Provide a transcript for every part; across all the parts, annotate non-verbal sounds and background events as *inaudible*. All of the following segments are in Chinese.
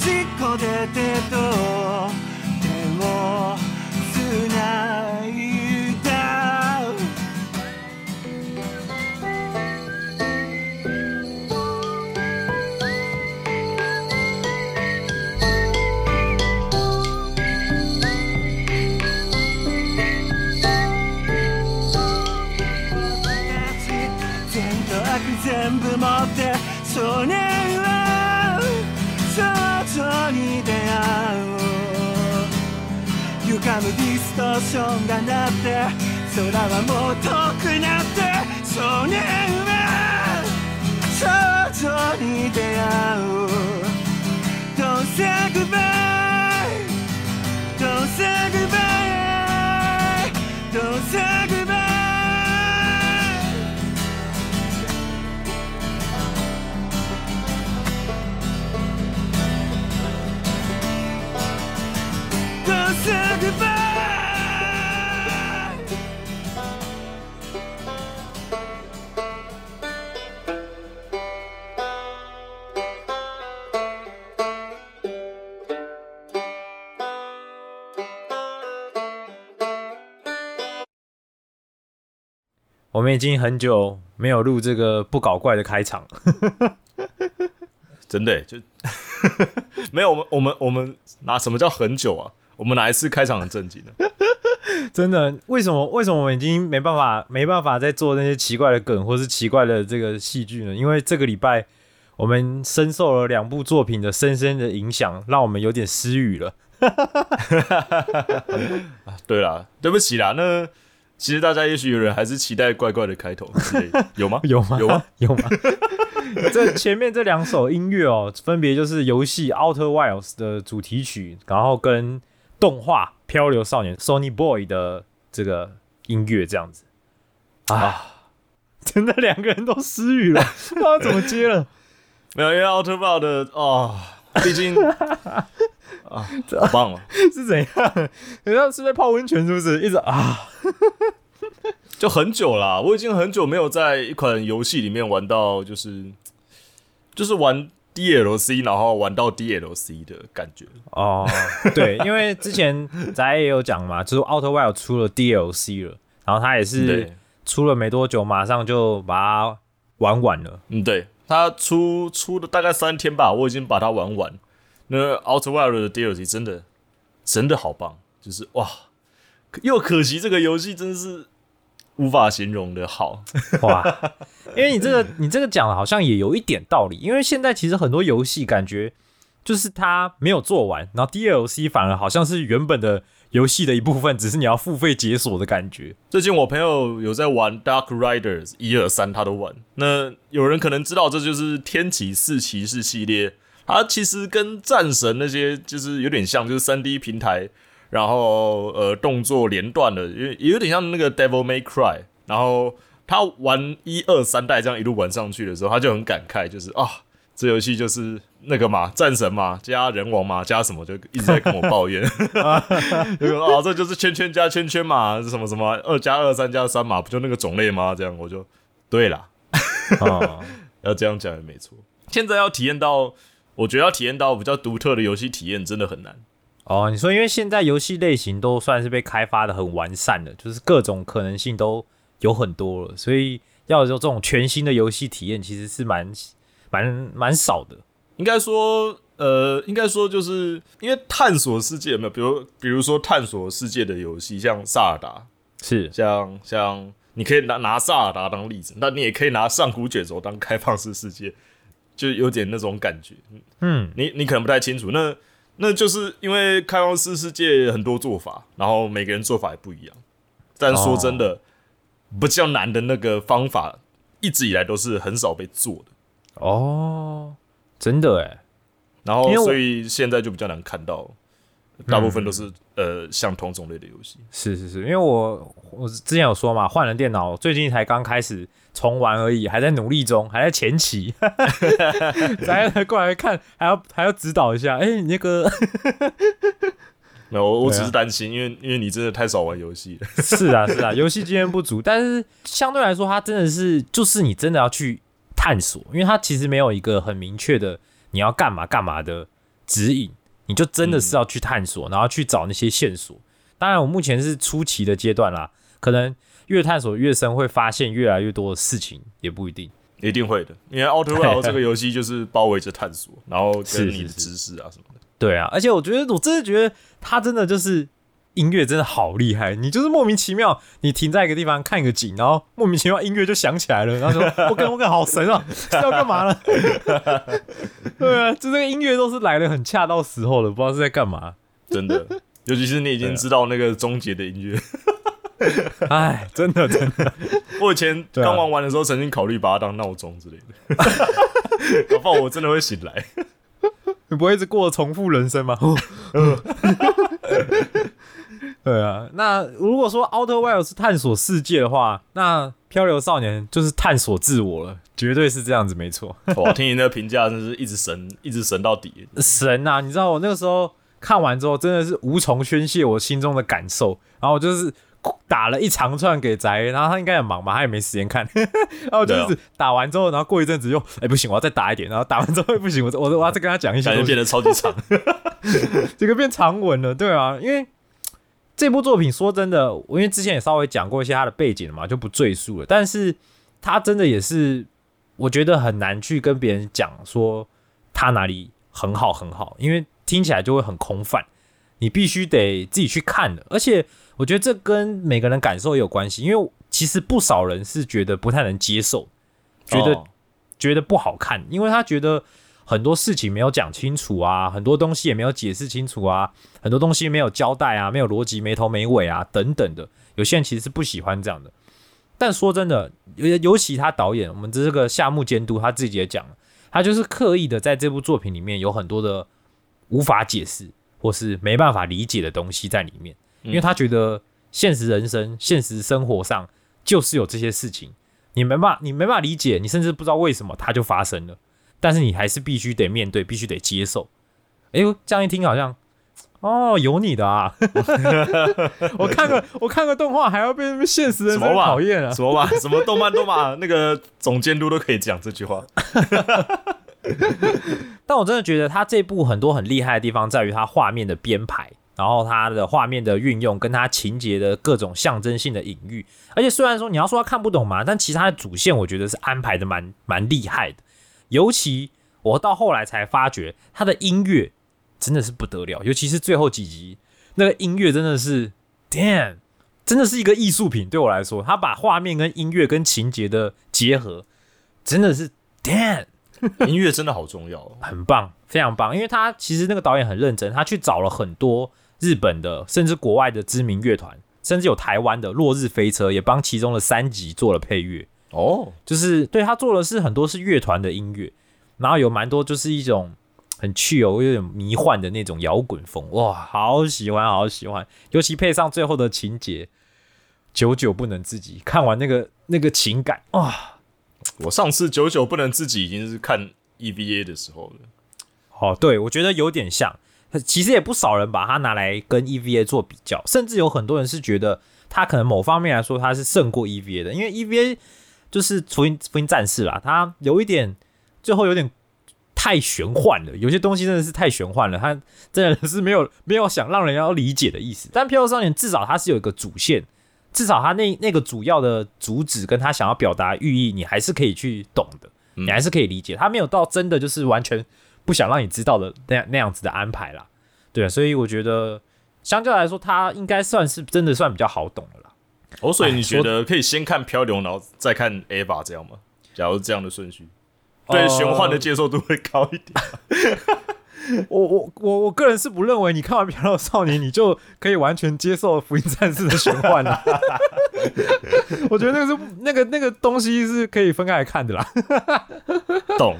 ちこでてとィストーションが鳴って空はもう遠くなって少年は少女に出会う Don't say goodbye Don't say goodbye Don't say 我们已经很久没有录这个不搞怪的开场，*laughs* 真的耶就 *laughs* 没有我们我们我们拿什么叫很久啊？我们哪一次开场很正经的？*laughs* 真的，为什么为什么我们已经没办法没办法再做那些奇怪的梗或是奇怪的这个戏剧呢？因为这个礼拜我们深受了两部作品的深深的影响，让我们有点失语了。对啦，对不起啦，那其实大家也许有人还是期待怪怪的开头之类的，有吗？*laughs* 有吗？有吗？*laughs* 有吗？*laughs* 这前面这两首音乐哦，分别就是游戏《Outer Wilds》的主题曲，然后跟动画《漂流少年》Sony Boy 的这个音乐，这样子啊，真的两个人都失语了，不知道怎么接了。没有，因为奥特曼的哦，毕竟啊，好棒哦，*laughs* 是怎样？人家是在泡温泉，是不是？一直啊，*laughs* 就很久啦，我已经很久没有在一款游戏里面玩到就是就是玩 DLC，然后玩到 DLC 的感觉。哦，对，因为之前咱也有讲嘛，*laughs* 就是 Outer Wild 出了 DLC 了，然后他也是对，出了没多久，马上就把它玩完了。嗯，对，他出出了大概三天吧，我已经把它玩完。那 Outer Wild 的 DLC 真的真的好棒，就是哇，又可惜这个游戏真的是无法形容的好。哇，*laughs* 因为你这个你这个讲的好像也有一点道理，因为现在其实很多游戏感觉就是它没有做完，然后 DLC 反而好像是原本的游戏的一部分，只是你要付费解锁的感觉。最近我朋友有在玩 Dark Riders 一二三，他都玩。那有人可能知道，这就是天启四骑士系列，它其实跟战神那些就是有点像，就是三 D 平台，然后呃动作连段的，也也有点像那个 Devil May Cry。然后他玩一二三代这样一路玩上去的时候，他就很感慨，就是啊，这游戏就是那个嘛，战神嘛，加人王嘛，加什么，就一直在跟我抱怨。*laughs* *laughs* 就说啊，这就是圈圈加圈圈嘛，什么什么二加二、三加三嘛，不就那个种类吗？这样我就对啦，啊，*laughs* 要这样讲也没错。现在要体验到，我觉得要体验到比较独特的游戏体验，真的很难。哦，你说，因为现在游戏类型都算是被开发的很完善了，就是各种可能性都有很多了，所以要有这种全新的游戏体验，其实是蛮蛮蛮少的。应该说，呃，应该说就是因为探索世界有没有，比如比如说探索世界的游戏，像萨尔达，是，像像你可以拿拿萨尔达当例子，那你也可以拿上古卷轴当开放式世界，就有点那种感觉。嗯，你你可能不太清楚，那那就是因为开放式世界很多做法，然后每个人做法也不一样。但说真的，比较难的那个方法，一直以来都是很少被做的。哦，真的哎，然后所以现在就比较难看到，大部分都是、呃相同种类的游戏。是是是，因为我我之前有说嘛，换了电脑，最近才刚开始重玩而已，还在努力中，还在前期，*laughs* 来过来看，还要还要指导一下。哎、你那个没 *laughs* 有，我我只是担心，因为因为你真的太少玩游戏了。是啊是啊，*laughs* 游戏经验不足，但是相对来说，它真的是就是你真的要去探索，因为它其实没有一个很明确的你要干嘛干嘛的指引，你就真的是要去探索，然后去找那些线索。当然，我目前是初期的阶段啦，可能越探索越深，会发现越来越多的事情，也不一定。一定会的，因为《Outer World》这个游戏就是包围着探索，然后是跟你的知识啊什么的。对啊，而且我觉得，我真的觉得他真的就是音乐真的好厉害。你就是莫名其妙，你停在一个地方看一个景，然后莫名其妙音乐就响起来了，然后说：“ *laughs* 我跟我跟好神啊，是 *laughs* 要干嘛呢？” *laughs* 对啊，就这个音乐都是来的很恰到时候了，不知道是在干嘛。真的，尤其是你已经知道那个终结的音乐。哎，真的真的，我以前刚玩完的时候，曾经考虑把它当闹钟之类的，搞不好我真的会醒来。你不会一直过重复人生吗？*laughs* 对啊，那如果说 Outer Wild 是探索世界的话，那漂流少年就是探索自我了，绝对是这样子，没错。*laughs* 我，听你那个评价，真是一直神，*laughs* 一直神到底。神呐、你知道我那个时候看完之后，真的是无从宣泄我心中的感受，然后我就是打了一长串给宅，然后他应该很忙吧，他也没时间看，然后我就是打完之后，然后过一阵子又，哎、不行，我要再打一点，然后打完之后不行，我我我要再跟他讲一些东西感觉变，得超级长。这个变长文了，对啊，因为这部作品说真的，我因为之前也稍微讲过一些它的背景了嘛，就不赘述了。但是它真的也是，我觉得很难去跟别人讲说它哪里很好很好，因为听起来就会很空泛，你必须得自己去看的。而且我觉得这跟每个人感受也有关系，因为其实不少人是觉得不太能接受，觉得哦觉得不好看，因为他觉得很多事情没有讲清楚啊，很多东西也没有解释清楚啊，很多东西没有交代啊，没有逻辑，没头没尾啊，等等的。有些人其实是不喜欢这样的。但说真的，尤尤其他导演，我们这个夏目监督他自己也讲了，他就是刻意的在这部作品里面有很多的无法解释或是没办法理解的东西在里面，因为他觉得现实人生、现实生活上就是有这些事情，你没办法，你没办法理解，你甚至不知道为什么它就发生了，但是你还是必须得面对，必须得接受。哎呦，这样一听好像，哦，有你的啊！*laughs* 我看个我看个动画还要被什么现实人生讨厌啊！什么嘛？什么动漫都嘛？那个总监督都可以讲这句话。*laughs* 但我真的觉得他这部很多很厉害的地方在于他画面的编排，然后他的画面的运用，跟他情节的各种象征性的隐喻。而且虽然说你要说他看不懂嘛，但其实他的主线我觉得是安排的蛮蛮厉害的。尤其我到后来才发觉，他的音乐真的是不得了，尤其是最后几集那个音乐真的是 damn，真的是一个艺术品。对我来说，他把画面跟音乐跟情节的结合，真的是 damn。*laughs* 音乐真的好重要哦。很棒，非常棒，因为他其实那个导演很认真，他去找了很多日本的，甚至国外的知名乐团，甚至有台湾的落日飞车也帮其中的三集做了配乐。哦，就是对他做的是很多是乐团的音乐，然后有蛮多就是一种很去哦有点迷幻的那种摇滚风，哇，好喜欢，好喜欢，尤其配上最后的情节，久久不能自己，看完那个那个情感，哇，我上次久久不能自己已经是看 EVA 的时候了。哦，对，我觉得有点像，其实也不少人把它拿来跟 EVA 做比较，甚至有很多人是觉得它可能某方面来说它是胜过 EVA 的，因为 EVA 就是福音福音战士啦，它有一点最后有点太玄幻了，有些东西真的是太玄幻了，它真的是没有没有想让人要理解的意思。但《飘流少年》至少它是有一个主线，至少它那那个主要的主旨跟他想要表达寓意，你还是可以去懂的，你还是可以理解。他没有到真的就是完全不想让你知道的那样那样子的安排啦，对啊，所以我觉得相较来说，它应该算是真的算比较好懂的啦。哦，所以哎你觉得可以先看漂流，然后再看 Ava 这样吗？假如这样的顺序，对呃玄幻的接受度会高一点。*laughs* 我我我我个人是不认为你看完《漂流少年》你就可以完全接受《福音战士》的玄幻了。*laughs* 我觉得那个是那个那个东西是可以分开来看的啦。懂？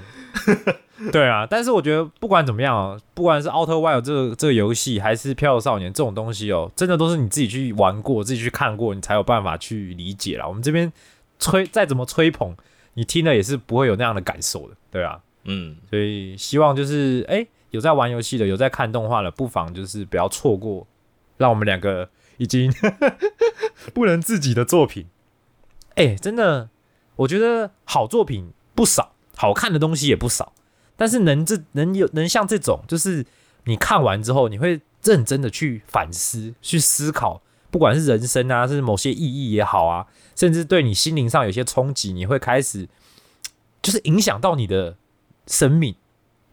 *laughs* 对啊，但是我觉得不管怎么样哦，不管是《Outer Wild》这个这个游戏，还是《飘飘少年》这种东西哦，真的都是你自己去玩过、自己去看过，你才有办法去理解啦。我们这边吹再怎么吹捧，你听了也是不会有那样的感受的，对啊。嗯，所以希望就是哎、有在玩游戏的，有在看动画的，不妨就是不要错过，让我们两个已经 *laughs* 不能自己的作品。哎、真的，我觉得好作品不少，好看的东西也不少，但是能这能有能像这种，就是你看完之后，你会认真的去反思、去思考，不管是人生啊，是某些意义也好啊，甚至对你心灵上有些冲击，你会开始就是影响到你的生命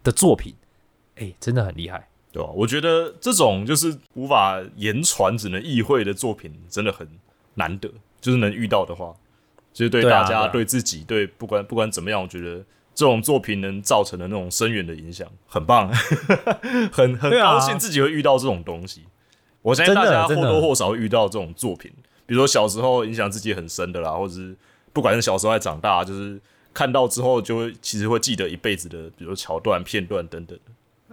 的作品，哎、真的很厉害。对吧？我觉得这种就是无法言传，只能意会的作品，真的很难得。就是能遇到的话，就是对大家、对自己、对不管不管怎么样，我觉得这种作品能造成的那种深远的影响，很棒，*laughs* 很很高兴自己会遇到这种东西。我相信大家或多或少会遇到这种作品，比如说小时候影响自己很深的啦，或者是不管是小时候还长大，就是看到之后就会其实会记得一辈子的，比如说桥段、片段等等。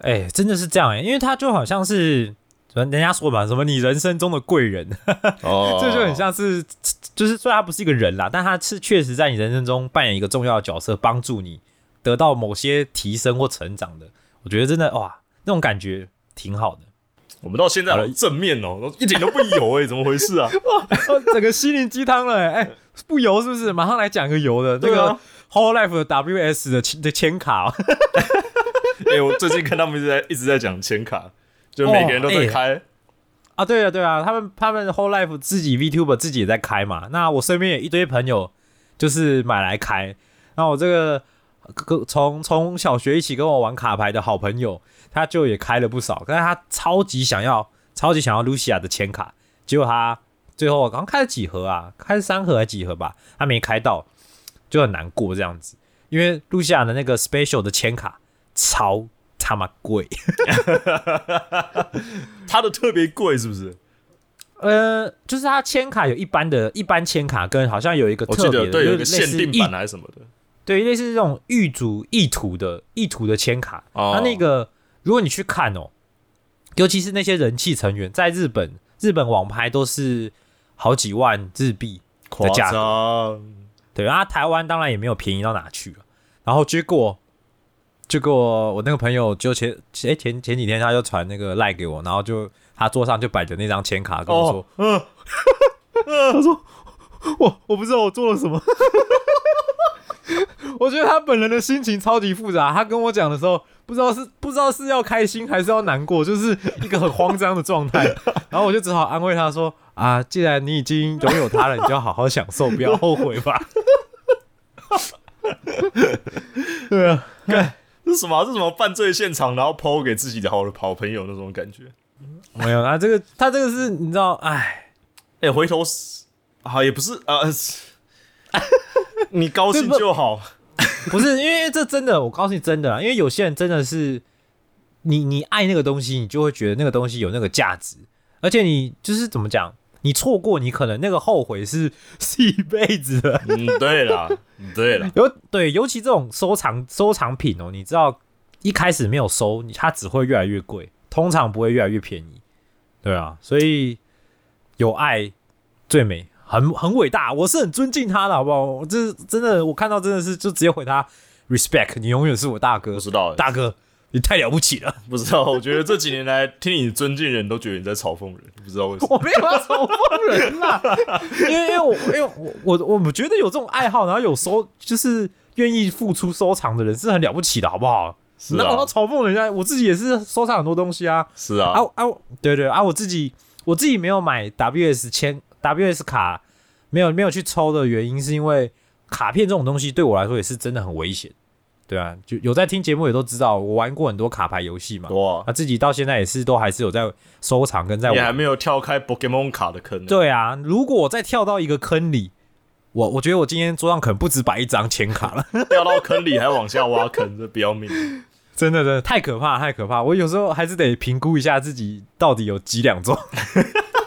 哎、真的是这样哎、因为他就好像是人家说嘛，什么你人生中的贵人，哦 *laughs* 这就很像是，就是虽然他不是一个人啦，但他是确实在你人生中扮演一个重要的角色，帮助你得到某些提升或成长的。我觉得真的哇，那种感觉挺好的。我们到现在好正面哦，一点都不油哎、怎么回事啊？*laughs* 整个心灵鸡汤了、欸，哎、不油是不是？马上来讲个油的，那个对啊 Hololive 的 WS 的签的签卡、哦，*laughs* 哎、我最近看他们一直在一直在讲签卡，就每个人都在开。啊，对啊，对啊，他们他们 Whole Life 自己 VTuber 自己也在开嘛。那我身边有一堆朋友就是买来开。那我这个跟从从小学一起跟我玩卡牌的好朋友，他就也开了不少，但是他超级想要超级想要露西亚的签卡，结果他最后刚开了几盒啊，开了三盒还几盒吧，他没开到，就很难过这样子。因为露西亚的那个 Special 的签卡超他妈贵。*laughs* 他的特别贵是不是？呃，就是他签卡有一般的一般签卡，跟好像有一个特别的，对，有一个限定版还是什么的。对，类似这种玉主意图的意图的签卡。哦那那个如果你去看哦，尤其是那些人气成员，在日本日本网拍都是好几万日币的价格。张，对啊，台湾当然也没有便宜到哪去了。然后结果，结果我那个朋友就前哎前前几天他就传那个赖给我，然后就他桌上就摆着那张签卡，跟我说，嗯，*laughs* 他说 *laughs* 我我不知道我做了什么。*laughs* *laughs* 我觉得他本人的心情超级复杂。他跟我讲的时候，不知道是不知道是要开心还是要难过，就是一个很慌张的状态。*laughs* 然后我就只好安慰他说：“啊，既然你已经拥有他了，你就要好好享受，不要后悔吧。*laughs* ”对啊，这是什么啊？这是什么犯罪现场，然后抛给自己的好的好朋友那种感觉？没有啊，这个他这个是你知道，哎，哎、回头是啊，也不是啊，呃 *laughs* 你高兴就好。*laughs* 不是因为这真的，我告诉你真的啊，因为有些人真的是你你爱那个东西，你就会觉得那个东西有那个价值，而且你就是怎么讲，你错过，你可能那个后悔是 *laughs* 是一辈子的。嗯，对了，嗯对了，尤对，尤其这种收藏收藏品哦，你知道一开始没有收，你它只会越来越贵，通常不会越来越便宜。对啊，所以有爱最美，很很伟大，我是很尊敬他的，好不好？我这真的，我看到真的是就直接回他 respect，你永远是我大哥不，知道欸，大哥，你太了不起了。不知道。我觉得这几年来听你尊敬人都觉得你在嘲讽人，不知道为什么。*laughs* 我没有要嘲讽人啦，*laughs* 因为因为我因为我我我们觉得有这种爱好，然后有收就是愿意付出收藏的人是很了不起的，好不好？是啊那我要，嘲讽人家，我自己也是收藏很多东西啊。是啊啊，啊，对对啊，我自己我自己没有买 WS 签 WS 卡，没有没有去抽的原因是因为卡片这种东西对我来说也是真的很危险。对啊，就有在听节目也都知道，我玩过很多卡牌游戏嘛，多啊啊，自己到现在也是都还是有在收藏跟在玩。你还没有跳开 Pokemon 卡的坑。对啊，如果我再跳到一个坑里，我我觉得我今天桌上可能不止摆一张钱卡了。*laughs* 掉到坑里还往下挖坑，这不要命。*laughs* 真的，真的太可怕，太可怕！我有时候还是得评估一下自己到底有几两重，*laughs*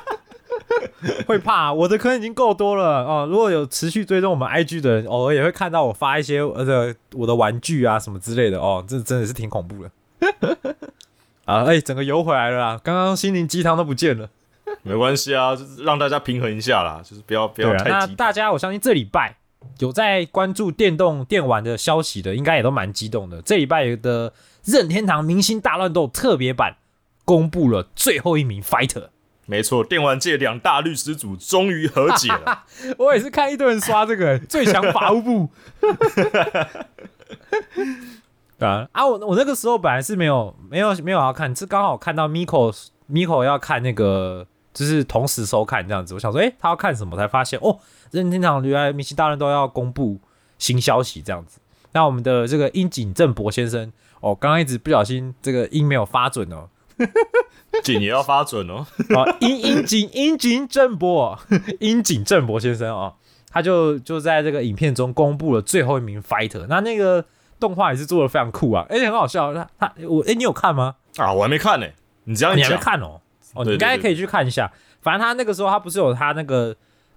*laughs* 会怕。我的坑已经够多了哦。如果有持续追踪我们 IG 的人，偶尔也会看到我发一些呃的我的玩具啊什么之类的哦，这真的是挺恐怖的。*laughs* 啊，哎、整个游回来了啦！刚刚心灵鸡汤都不见了。*laughs* 没关系啊，就是让大家平衡一下啦，就是不要不要太激动。那大家我相信这礼拜有在关注电动电玩的消息的，应该也都蛮激动的。这礼拜的任天堂明星大乱斗特别版公布了最后一名 fighter。没错，电玩界两大律师组终于和解了。*laughs* 我也是看一堆人刷这个 *laughs* 最强法务部。*laughs* 啊啊！我我那个时候本来是没有没有没有要看，是刚好看到 Miko Miko 要看那个，就是同时收看这样子。我想说，诶、他要看什么？才发现哦，任天堂原来明星大人都要公布新消息这样子。那我们的这个樱井正博先生，哦，刚刚一直不小心这个音没有发准哦，*laughs* 紧也要发准哦。*laughs* 啊，樱樱井樱井正博，*laughs* 樱井正博先生啊、他就就在这个影片中公布了最后一名 fighter。那那个动画也是做的非常酷啊，而且很好笑。他他我哎、你有看吗？啊，我还没看呢、你只要你还没，看哦？哦，你应该可以去看一下。反正他那个时候他不是有他那个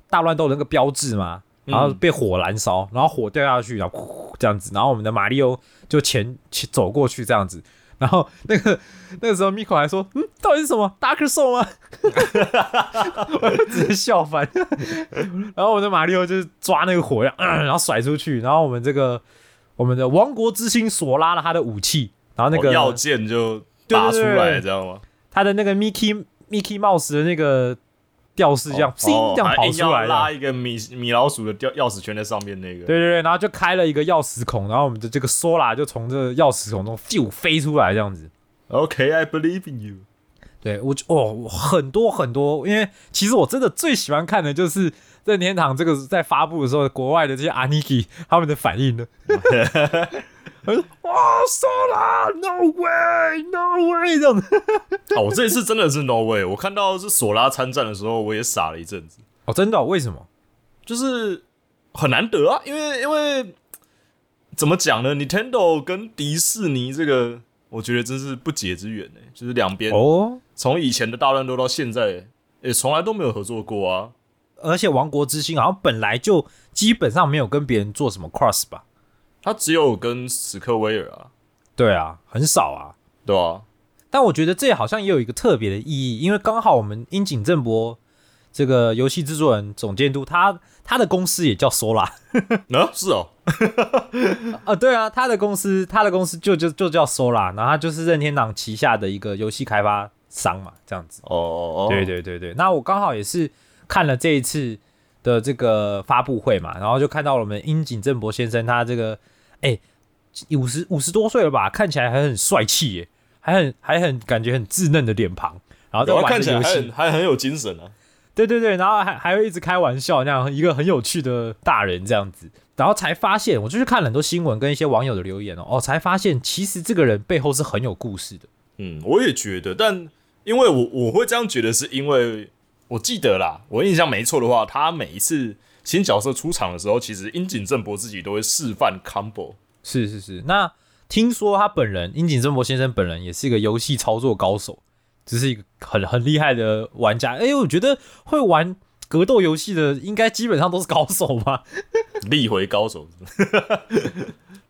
大乱斗的那个标志吗？然后被火燃烧，然后火掉下去，然后呼这样子，然后我们的马里奥就前前走过去这样子，然后那个那个时候 Miko 还说：“嗯，到底是什么 Dark Soul 吗？” *laughs* 我就直接笑翻。*laughs* 然后我们的马里奥就是抓那个火药、嗯然后甩出去，然后我们这个我们的王国之星索拉了他的武器，然后那个哦要剑就打出来，知道吗？他的那个 Mickey Mickey Mouse 的那个吊饰这样，叮、哦这样跑出来。拉一个米米老鼠的吊钥匙圈在上面那个。对对对，然后就开了一个钥匙孔，然后我们的这个 Sola 就从这个钥匙孔中就飞出来这样子。OK，I、believe in you。对我就哦，很多很多，因为其实我真的最喜欢看的就是任天堂这个在发布的时候，国外的这些 Aniki 他们的反应呢。*laughs* 我说哇，Sola，No way，No way 这样子。*laughs* 哦，我这一次真的是 No way。我看到是索拉参战的时候，我也傻了一阵子，哦，真的哦、为什么？就是很难得啊，因为因为怎么讲呢？Nintendo 跟迪士尼这个，我觉得真是不解之缘呢。就是两边哦，从以前的大乱斗到现在，也从来都没有合作过啊。而且王国之心好像本来就基本上没有跟别人做什么 cross 吧？他只有跟史克威尔啊，对啊，很少啊。对啊、但我觉得这好像也有一个特别的意义，因为刚好我们樱井正博这个游戏制作人总监督，他他的公司也叫 Sola *laughs* 啊？是哦，*laughs* 啊，对啊，他的公司他的公司就就就叫 Sola，然后他就是任天堂旗下的一个游戏开发商嘛，这样子。哦哦哦，对对对对，那我刚好也是看了这一次的这个发布会嘛，然后就看到了我们樱井正博先生他这个哎五十五十多岁了吧，看起来还很帅气耶，还很还很感觉很稚嫩的脸庞，然后在玩看起来还还很有精神啊。对对对，然后还还会一直开玩笑，那样一个很有趣的大人这样子，然后才发现，我就去看了很多新闻跟一些网友的留言哦，哦，才发现其实这个人背后是很有故事的。嗯，我也觉得，但因为我我会这样觉得，是因为我记得啦，我印象没错的话，他每一次新角色出场的时候，其实樱井正博自己都会示范 combo。是是是，那听说他本人樱井正博先生本人也是一个游戏操作高手，只是一个很很厉害的玩家。哎、我觉得会玩格斗游戏的，应该基本上都是高手吧？力回高手，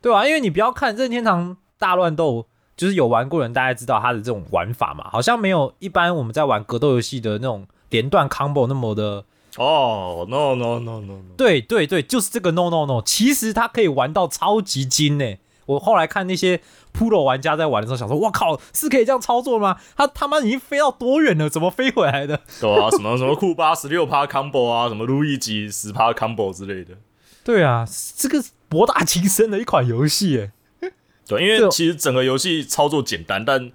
对啊，因为你不要看任天堂大乱斗，就是有玩过的人大概知道他的这种玩法嘛，好像没有一般我们在玩格斗游戏的那种连段 combo 那么的。哦，no no no no no，对对对，就是这个 no no no，其实它可以玩到超级精呢。我后来看那些 Pro 玩家在玩的时候，想说，我靠，是可以这样操作吗？他他妈已经飞到多远了？怎么飞回来的？对啊，什么什么库巴十六趴 combo 啊，什么路易吉十趴 combo 之类的。对啊，这个博大精深的一款游戏耶。*laughs* 对，因为其实整个游戏操作简单，但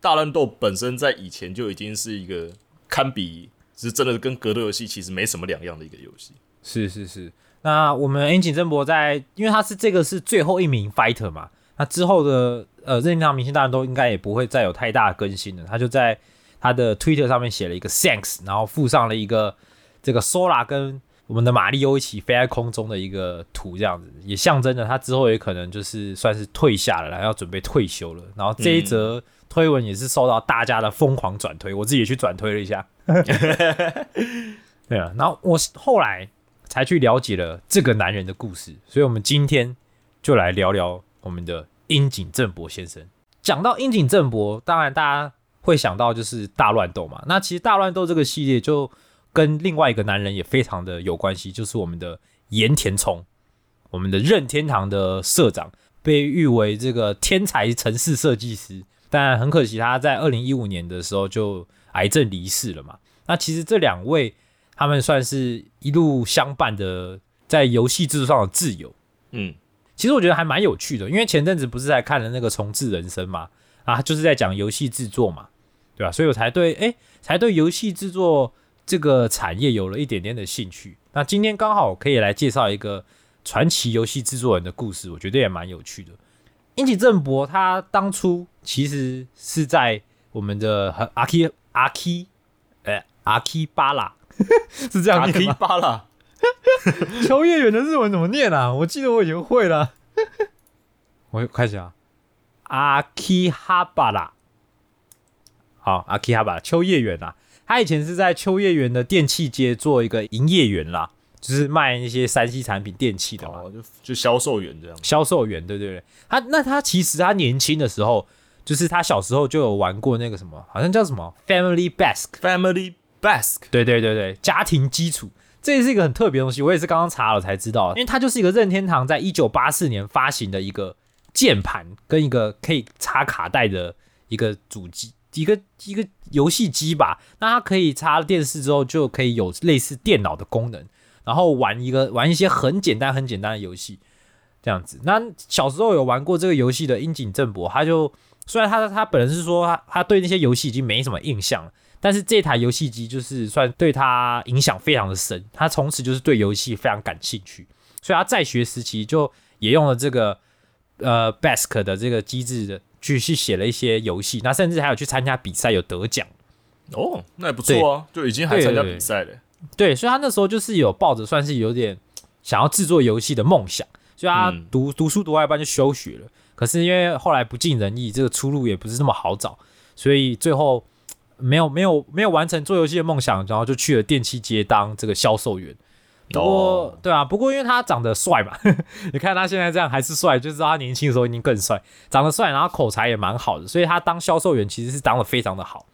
大乱斗本身在以前就已经是一个堪比，是真的跟格斗游戏其实没什么两样的一个游戏。是是是，那我们樱井正博在，因为他是这个是最后一名 fighter 嘛，那之后的呃任天堂明星大乱斗应该也不会再有太大的更新了。他就在他的 Twitter 上面写了一个 thanks，然后附上了一个这个 Sora 跟我们的马里欧一起飞在空中的一个图，这样子也象征着他之后也可能就是算是退下了然后，要准备退休了。然后这一则推文也是受到大家的疯狂转推，我自己也去转推了一下。*laughs* 对啊，然后我后来才去了解了这个男人的故事，所以我们今天就来聊聊我们的樱井正博先生。讲到樱井正博，当然大家会想到就是大乱斗嘛。那其实大乱斗这个系列就跟另外一个男人也非常的有关系，就是我们的岩田聪，我们的任天堂的社长，被誉为这个天才城市设计师。但很可惜，他在二零一五年的时候就癌症离世了嘛。那其实这两位他们算是一路相伴的，在游戏制作上的挚友。嗯，其实我觉得还蛮有趣的，因为前阵子不是在看了那个《重置人生》嘛，啊，就是在讲游戏制作嘛，对吧、所以我才对，哎，才对游戏制作这个产业有了一点点的兴趣。那今天刚好可以来介绍一个传奇游戏制作人的故事，我觉得也蛮有趣的。樱井正博他当初其实是在我们的阿基阿 K 呃阿 K 巴拉 *laughs* 是这样阿念 K 吗？巴拉，*laughs* 秋叶原的日文怎么念啊？我记得我已经会了。*laughs* 我开始啊，阿基哈巴拉。好，阿基哈巴拉，秋叶原啊，他以前是在秋叶原的电器街做一个营业员啦，就是卖那些三 C 产品、电器的嘛。哦，就就销售员这样。销售员，对对对，他那他其实他年轻的时候，就是他小时候就有玩过那个什么，好像叫什么？Family Basic，Family Basque，对对对对，家庭基础，这也是一个很特别的东西，我也是刚刚查了才知道，因为它就是一个任天堂在一九八四年发行的一个键盘跟一个可以插卡带的一个主机。一个一个游戏机吧，那它可以插电视之后就可以有类似电脑的功能，然后玩一个玩一些很简单很简单的游戏，这样子。那小时候有玩过这个游戏的樱井正博，他就虽然他他本人是说他他对那些游戏已经没什么印象了，但是这台游戏机就是算对他影响非常的深，他从此就是对游戏非常感兴趣，所以他在学时期就也用了这个呃 Bask 的这个机制的去去写了一些游戏，那甚至还有去参加比赛有得奖。哦，那也不错啊，就已经还参加比赛了。对，所以他那时候就是有抱着算是有点想要制作游戏的梦想，所以他嗯读、读书读到一半就休学了。可是因为后来不尽人意，这个出路也不是那么好找，所以最后没有没有没有完成做游戏的梦想，然后就去了电器街当这个销售员。不过，哦对啊，不过因为他长得帅嘛，*laughs* 你看他现在这样还是帅，就知道他年轻的时候一定更帅，长得帅，然后口才也蛮好的，所以他当销售员其实是当的非常的好。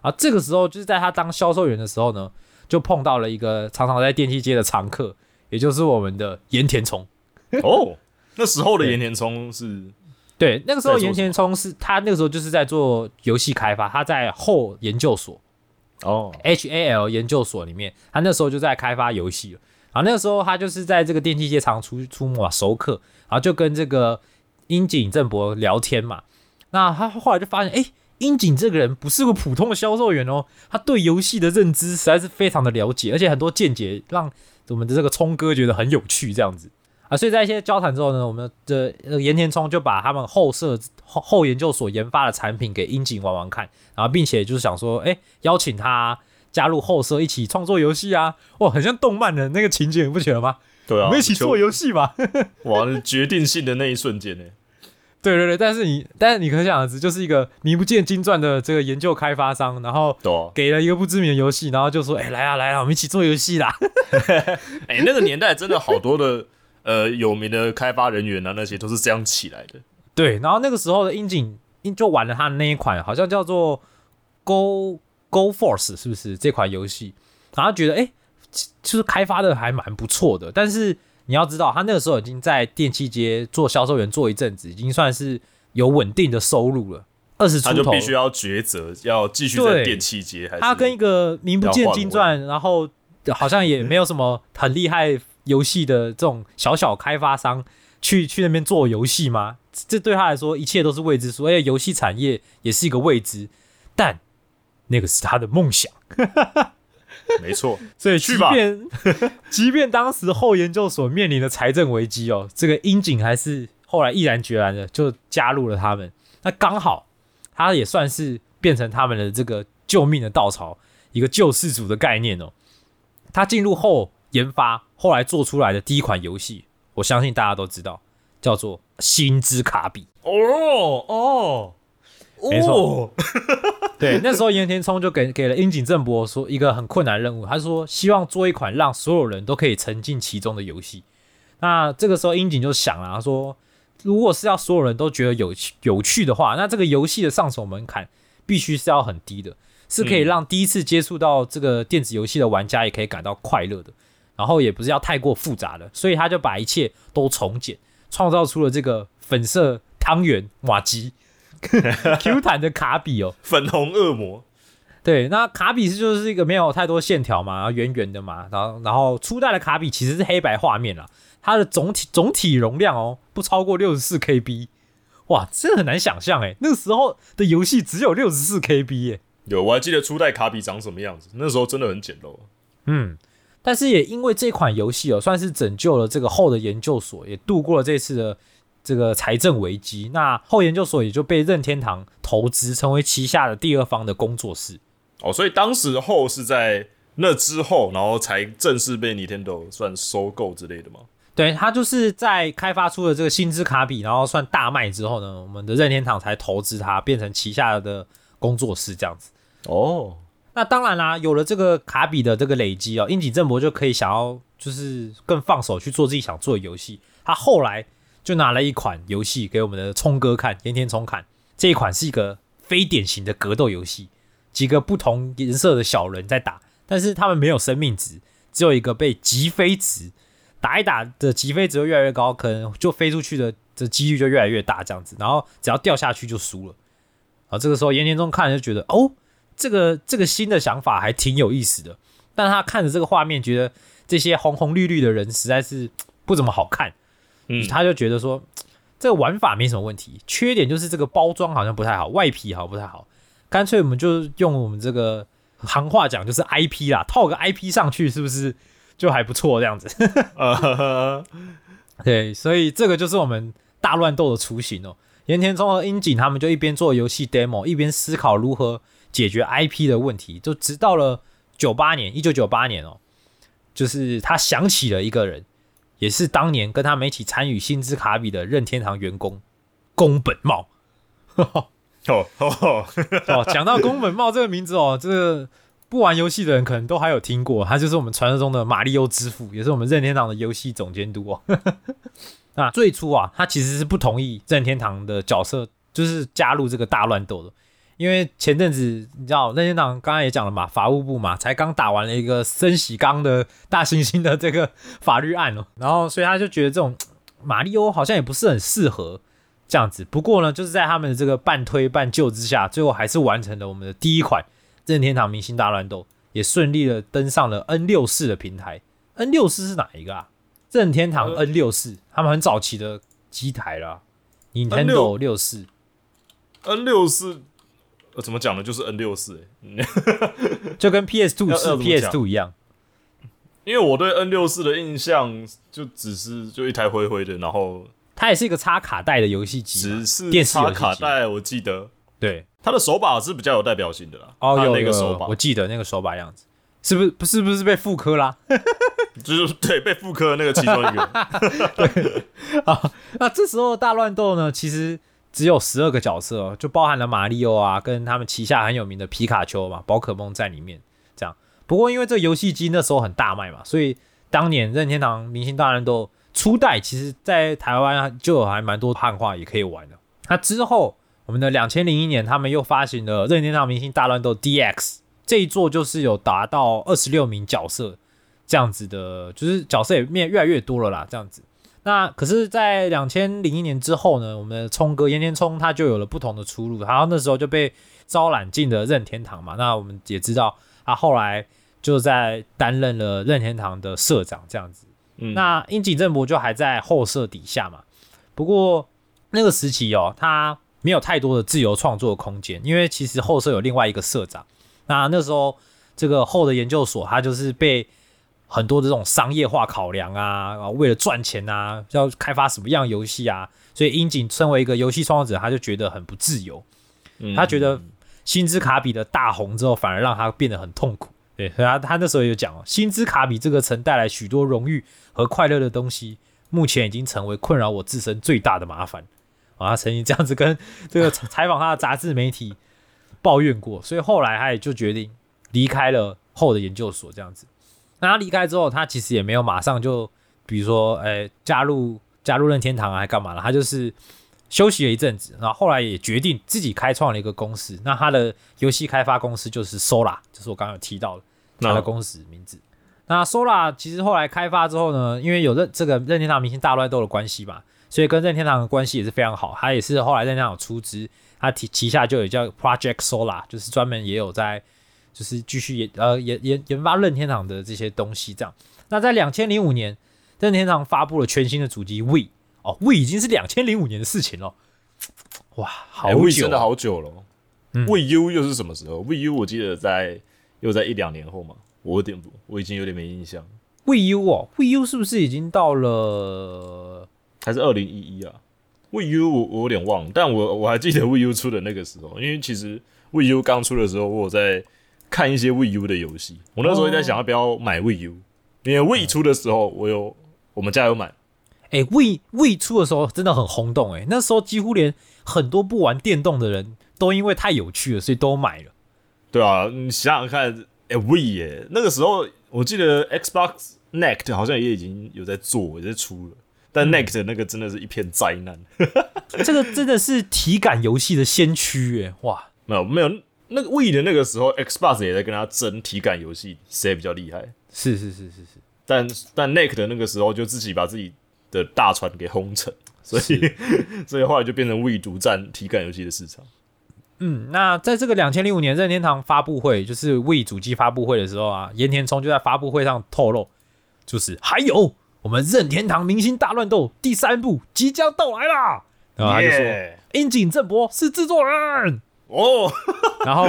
啊，这个时候就是在他当销售员的时候呢，就碰到了一个常常在电器街的常客，也就是我们的盐田聪。哦，那时候的岩田聪是 *laughs* 对，那个时候盐田聪是他那个时候就是在做游戏开发，他在后研究所哦，HAL 研究所里面，他那时候就在开发游戏了。然后那个时候他就是在这个电器街常出出没啊，熟客，然后就跟这个樱井正博聊天嘛。那他后来就发现，哎，樱井这个人不是个普通的销售员哦，他对游戏的认知实在是非常的了解，而且很多见解让我们的这个聪哥觉得很有趣，这样子啊。所以在一些交谈之后呢，我们的呃岩田聪就把他们后设后后研究所研发的产品给樱井玩玩看，然后并且就是想说，哎，邀请他加入后设一起创作游戏啊！哇，很像动漫的那个情节，你不觉得吗？对啊，我们一起做游游戏吧。哇，那决定性的那一瞬间呢？对对对，但是你但是你可想而知，就是一个名不见经传的这个研究开发商，然后给了一个不知名的游戏，然后就说：“哎、来啊来啊，我们一起做游戏啦。*laughs* 哎、那个年代真的好多的 *laughs* 呃有名的开发人员啊，那些都是这样起来的。”对，然后那个时候的樱井樱就玩了他的那一款，好像叫做 Go Go Force，是不是这款游戏？然后觉得哎、其就是开发的还蛮不错的，但是你要知道，他那个时候已经在电器街做销售员做一阵子，已经算是有稳定的收入了，二十出头，他就必须要抉择，要继续在电器街，还是他跟一个名不见经传，然后好像也没有什么很厉害游戏的这种小小开发商去去那边做游戏吗？这对他来说一切都是未知数，而且游戏产业也是一个未知，但那个是他的梦想。没错，*laughs* 所以即去吧便 *laughs* 即便当时后研究所面临的财政危机哦，这个樱井还是后来毅然决然的就加入了他们。那刚好他也算是变成他们的这个救命的稻草，一个救世主的概念哦。他进入后研发，后来做出来的第一款游戏，我相信大家都知道，叫做《星之卡比》。哦哦，没错，*laughs* 对，那时候岩田聪就给给了樱井正博说一个很困难的任务，他说希望做一款让所有人都可以沉浸其中的游戏。那这个时候樱井就想了，他说如果是要所有人都觉得有趣有趣的话，那这个游戏的上手门槛必须是要很低的，是可以让第一次接触到这个电子游戏的玩家也可以感到快乐的，然后也不是要太过复杂的，所以他就把一切都重简，创造出了这个粉色汤圆瓦基 *laughs* Q 弹的卡比哦。粉红恶魔，对，那卡比是就是一个没有太多线条嘛，然后圆圆的嘛，然后然后初代的卡比其实是黑白画面啦，它的总体总体容量哦不超过六十四 KB，哇，这很难想象哎，那个时候的游戏只有六十四 KB 耶，有我还记得初代卡比长什么样子，那时候真的很简陋。嗯，但是也因为这款游戏哦，算是拯救了这个后的研究所，也度过了这次的这个财政危机，那后研究所也就被任天堂投资，成为旗下的第二方的工作室。哦，所以当时后是在那之后，然后才正式被 Nintendo 算收购之类的吗？对，他就是在开发出了这个星之卡比，然后算大卖之后呢，我们的任天堂才投资它，变成旗下的工作室这样子。哦，那当然啦，有了这个卡比的这个累积哦，樱井正博就可以想要就是更放手去做自己想做的游戏。他后来就拿了一款游戏给我们的聪哥看，岩田聪看，这一款是一个非典型的格斗游戏，几个不同颜色的小人在打，但是他们没有生命值，只有一个被击飞值，打一打的击飞值会越来越高，可能就飞出去的这几率就越来越大，这样子，然后只要掉下去就输了。啊，这个时候岩田中看就觉得，哦，这个这个新的想法还挺有意思的，但他看着这个画面，觉得这些红红绿绿的人实在是不怎么好看，嗯他就觉得说 *tsk* 这个玩法没什么问题，缺点就是这个包装好像不太好，外皮好像不太好，干脆我们就用我们这个行话讲就是 IP 啦，套个 IP 上去是不是就还不错这样子？呃，*laughs* 对，所以这个就是我们大乱斗的雏形哦。岩田聪和樱井他们就一边做游戏 demo，一边思考如何解决 IP 的问题，就直到了九八年，一九九八年哦，就是他想起了一个人，也是当年跟他们一起参与星之卡比的任天堂员工宫本茂。哦 *laughs* 哦，*laughs* 哦，讲到宫本茂这个名字哦，这个不玩游戏的人可能都还有听过，他就是我们传说中的马里奥之父，也是我们任天堂的游戏总监督哦。*laughs* 那最初啊，他其实是不同意任天堂的角色，就是加入这个大乱斗的，因为前阵子你知道任天堂刚刚也讲了嘛，法务部嘛，才刚打完了一个森喜刚的大猩猩的这个法律案哦，*laughs* 然后所以他就觉得这种马里奥好像也不是很适合。这样子，不过呢，就是在他们的这个半推半就之下，最后还是完成了我们的第一款任天堂明星大乱斗，也顺利的登上了 N 六四的平台。N 六四是哪一个啊？任天堂呃 N 六四，他们很早期的机台啦 N6，Nintendo 六四。N 六四，呃，怎么讲呢？就是 N 六四，哎，*laughs* 就跟 PS 要 Two 是 PS Two 一样。因为我对 N 六四的印象就只是就一台灰灰的，然后它也是一个插卡带的游戏机嘛，只是电视卡带，我记得对，它的手把是比较有代表性的啦。哦，有那个手把我记得那个手把样子，是不是不是不是被复刻啦？*laughs* 就是对被复刻的那个其中一个，*laughs* 对啊，那这时候的大乱斗呢，其实只有十二个角色，就包含了马里奥啊，跟他们旗下很有名的皮卡丘嘛，宝可梦在里面。这样，不过因为这游戏机那时候很大卖嘛，所以当年任天堂明星大乱斗初代，其实在台湾就有还蛮多汉化也可以玩的。那之后，我们的两千零一年，他们又发行了任天堂明星大乱斗 DX 这一座，就是有达到二十六名角色这样子的，就是角色也面越来越多了啦，这样子。那可是，在两千零一年之后呢，我们的聪哥岩田聪他就有了不同的出路，然后那时候就被招揽进了任天堂嘛。那我们也知道，他后来就在担任了任天堂的社长这样子。嗯那樱井正博就还在后社底下嘛。不过那个时期哦，他没有太多的自由创作空间，因为其实后社有另外一个社长。那那时候这个后的研究所，他就是被很多这种商业化考量啊，啊为了赚钱啊，要开发什么样游戏啊，所以樱井身为一个游戏创作者，他就觉得很不自由。嗯他觉得星之卡比的大红之后，反而让他变得很痛苦。对，所以他他那时候有讲哦，星之卡比这个曾带来许多荣誉和快乐的东西，目前已经成为困扰我自身最大的麻烦。啊，他曾经这样子跟 *laughs* 这个采访他的杂志媒体抱怨过，所以后来他也就决定离开了后的研究所这样子。那他离开之后，他其实也没有马上就，比如说，哎、加入加入任天堂啊，还干嘛了？他就是休息了一阵子，然后后来也决定自己开创了一个公司。那他的游戏开发公司就是 Sola，就是我刚刚有提到的他的公司名字。那 Sola 其实后来开发之后呢，因为有任这个任天堂明星大乱斗的关系嘛，所以跟任天堂的关系也是非常好。他也是后来任天堂有出资，他旗旗下就有叫 Project Sola，就是专门也有在就是继续研呃研研研发任天堂的这些东西这样。那在两千零五年，任天堂发布了全新的主机 We 哦，We 已经是两千零五年的事情了，哇，好哎久、的好久了。嗯 We U 又是什么时候？We U 我记得在又在一两年后嘛，我有点不，我已经有点没印象，We U 哦，We U 是不是已经到了？还是二零一一啊？We U 我我有点忘了，但我我还记得 We U 出的那个时候，因为其实 We U 刚出的时候，我有在看一些 w i U 的游戏，我那时候也在想要不要买 w i U，因为 i 出的时候我有我们家有买。哎，We We 出的时候真的很轰动哎，那时候几乎连很多不玩电动的人都因为太有趣了，所以都买了。对啊，你想想看，哎、e 耶，那个时候我记得 Xbox Next 好像也已经有在做，也在出了，但 Next 那个真的是一片灾难，*laughs* 这个真的是体感游戏的先驱哎，哇！没有没有，那个 We 的那个时候，Xbox 也在跟他争体感游戏谁比较厉害，是是是是是，但但 Next 的那个时候就自己把自己的大船给轰沉，所以 *laughs* 所以后来就变成 We 独占体感游戏的市场。嗯，那在这个两千零五年任天堂发布会，就是 We 主机发布会的时候啊，岩田聪就在发布会上透露，就是还有我们任天堂明星大乱斗第三部即将到来啦。然后他就说，樱井正博是制作人。哦，*laughs* 然后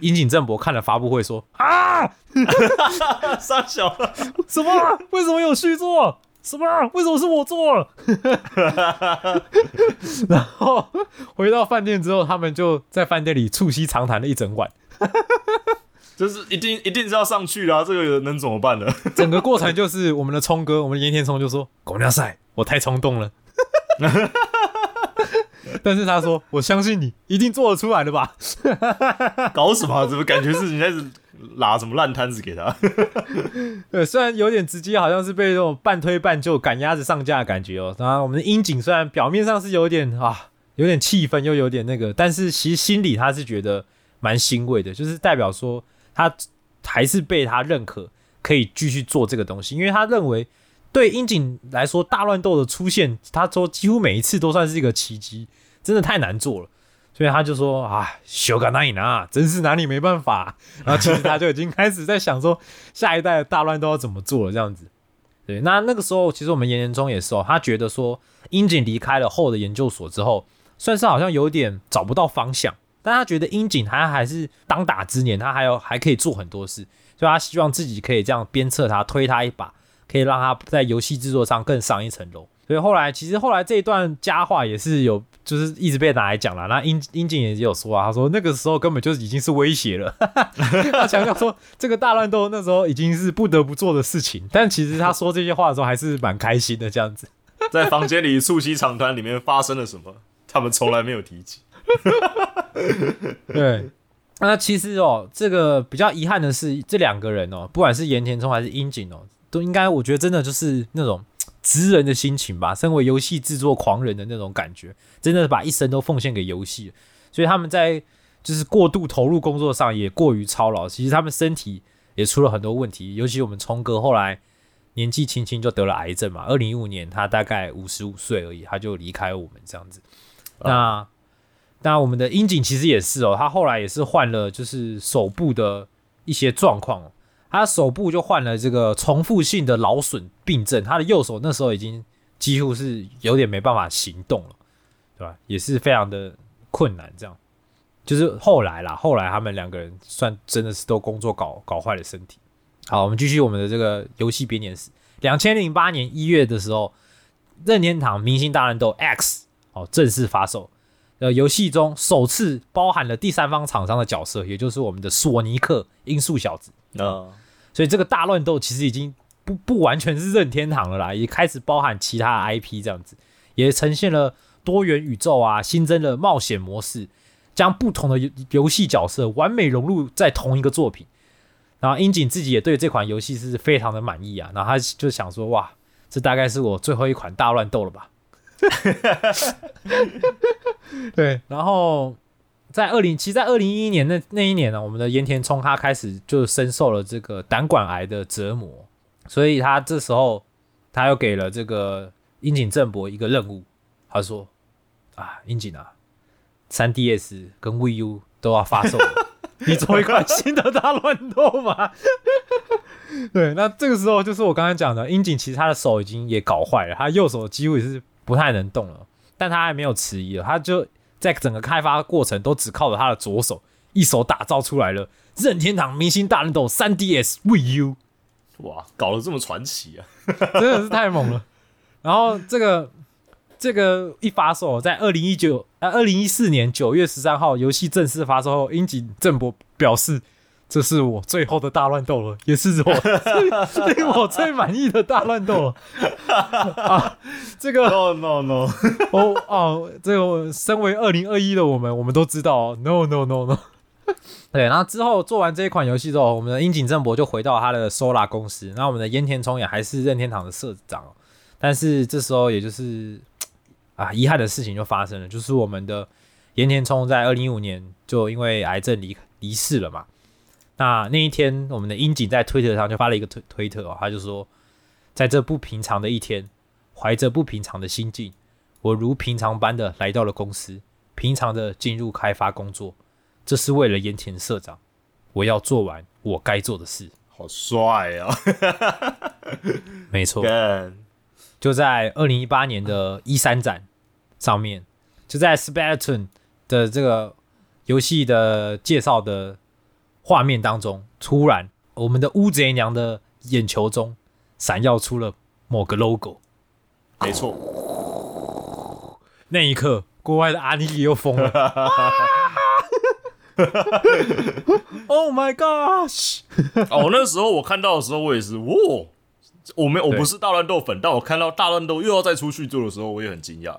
樱井正博看了发布会说啊，*laughs* 傻小，*laughs* 什么？为什么有续作？什么？为什么是我做？然后回到饭店之后，他们就在饭店里促膝长谈了一整晚。就是一定一定是要上去啦，这个能怎么办呢？整个过程就是我们的聪哥，我们的岩田聪就说：“狗尿赛，我太冲动了。”但是他说：“我相信你，一定做得出来的吧 *laughs* 搞什么啊？怎么感觉是你在拉什么烂摊子给他？？” *laughs* 对，虽然有点直接，好像是被这种半推半就、赶鸭子上架的感觉哦。当然，我们的樱井虽然表面上是有点啊，有点气愤，又有点那个，但是其实心里他是觉得蛮欣慰的，就是代表说他还是被他认可，可以继续做这个东西，因为他认为对樱井来说，大乱斗的出现，他说几乎每一次都算是一个奇迹，真的太难做了。所以他就说啊，修改难以拿，真是拿你没办法。然后其实他就已经开始在想说，下一代的大乱斗要怎么做了这样子。对，那那个时候其实我们岩田中也是哦，他觉得说樱井离开了后的研究所之后，算是好像有点找不到方向，但他觉得樱井他还是当打之年，他还有还可以做很多事，所以他希望自己可以这样鞭策他，推他一把，可以让他在游戏制作上更上一层楼。所以后来其实后来这一段佳话也是有，就是一直被拿来讲了。那樱樱井也有说啊，他说那个时候根本就已经是威胁了，*laughs* 他强调说这个大乱斗那时候已经是不得不做的事情。但其实他说这些话的时候还是蛮开心的，这样子。*laughs* 在房间里促膝长谈里面发生了什么？他们从来没有提及。*laughs* 对，那其实哦，这个比较遗憾的是，这两个人哦，不管是岩田聪还是樱井哦，都应该我觉得真的就是那种职人的心情吧，身为游戏制作狂人的那种感觉，真的把一生都奉献给游戏，所以他们在就是过度投入工作上也过于操劳，其实他们身体也出了很多问题，尤其我们聪哥后来年纪轻轻就得了癌症嘛，二零一五年他大概五十五岁而已，他就离开我们这样子，那。那我们的樱井其实也是哦，他后来也是患了，就是手部的一些状况哦。他手部就患了这个重复性的劳损病症，他的右手那时候已经几乎是有点没办法行动了，对吧？也是非常的困难。这样就是后来啦，后来他们两个人算真的是都工作搞搞坏了身体。好，我们继续我们的这个游戏编年史。两千零八年一月的时候，任天堂明星大乱斗 X 哦正式发售。呃，游戏中首次包含了第三方厂商的角色，也就是我们的索尼克音速小子啊，所以这个大乱斗其实已经不不完全是任天堂了啦，也开始包含其他 IP 这样子，也呈现了多元宇宙啊，新增了冒险模式，将不同的游游戏角色完美融入在同一个作品。然后樱井自己也对这款游戏是非常的满意啊，然后他就想说，哇，这大概是我最后一款大乱斗了吧。对，*laughs* 然后在二零，其实，在二零一一年那那一年呢，我们的岩田聪他开始就深受了这个胆管癌的折磨，所以他这时候他又给了这个樱井正博一个任务，他说：“啊，樱井啊，三 DS 跟 VU 都要发售，你做一款新的大乱斗吧。”对，那这个时候就是我刚才讲的，樱井其实他的手已经也搞坏了，他右手几乎也是。不太能动了，但他还没有迟疑了，他就在整个开发过程都只靠着他的左手，一手打造出来了任天堂明星大乱斗 3DS Wii U，哇，搞得这么传奇啊，*laughs* 真的是太猛了。然后这个这个一发售，在二零一九呃二零一四年九月十三号游戏正式发售后，樱井正博表示。这是我最后的大乱斗了，也是我 *laughs* 最令我最满意的大乱斗了。啊，这个 *laughs* no no no，*laughs* 哦哦，这个身为二零二一的我们，我们都知道 no no no no。对，然后之后做完这一款游戏之后，我们的樱井正博就回到他的 Sola 公司，那我们的烟田聪也还是任天堂的社长。但是这时候，也就是啊，遗憾的事情就发生了，就是我们的岩田聪在二零一五年就因为癌症离离世了嘛。那那一天，我们的樱井在推特上就发了一个推推特哦，他就说，在这不平常的一天，怀着不平常的心境，我如平常般的来到了公司，平常的进入开发工作，这是为了盐田社长，我要做完我该做的事。好帅啊！没错，就在二零一八年的一三展上面，就在 Splatoon 的这个游戏的介绍的。画面当中，突然，我们的乌贼娘的眼球中闪耀出了某个 logo。没错，那一刻，国外的阿尼基又疯了。*laughs* Oh my gosh！哦，那个时候我看到的时候，我也是，哇！我没，我不是大乱斗粉，但我看到大乱斗又要再出去做的时候，我也很惊讶。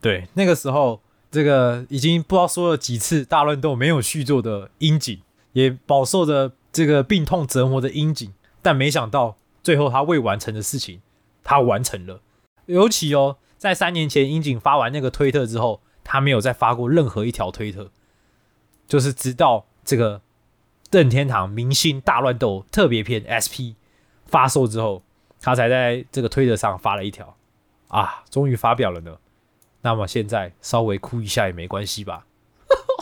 对，那个时候，这个已经不知道说了几次大乱斗没有续作的樱井。也饱受着这个病痛折磨的樱井，但没想到最后他未完成的事情，他完成了。尤其哦，在三年前樱井发完那个推特之后，他没有再发过任何一条推特，就是直到这个任天堂明星大乱斗特别篇 SP 发售之后，他才在这个推特上发了一条啊，终于发表了呢。那么现在稍微哭一下也没关系吧。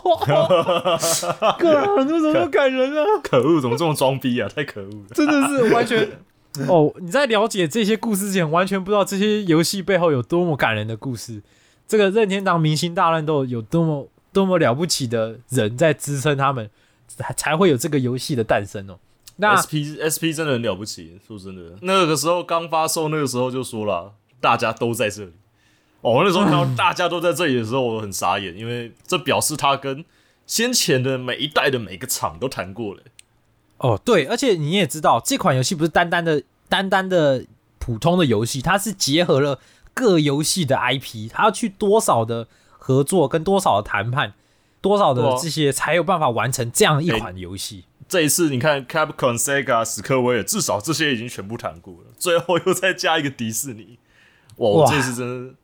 *laughs* 哥，你怎么感人啊？*laughs* 可恶，怎么这么装逼啊？太可恶了！真的是完全 *laughs* 哦，你在了解这些故事之前，完全不知道这些游戏背后有多么感人的故事。这个任天堂明星大乱斗有多么多么了不起的人在支撑他们，才才会有这个游戏的诞生哦。那 SP SP 真的很了不起，说真的，那个时候刚发售，那个时候就说了，大家都在这里。哦，那时候看到大家都在这里的时候，我很傻眼，因为这表示他跟先前的每一代的每个厂都谈过了。哦，对，而且你也知道，这款游戏不是单单的、单单的普通的游戏，它是结合了各游戏的 IP，它要去多少的合作跟多少的谈判，多少的这些才有办法完成这样一款游戏。这一次你看 Capcom、Sega、史克威尔，至少这些已经全部谈过了，最后又再加一个迪士尼，哇，哇这次真的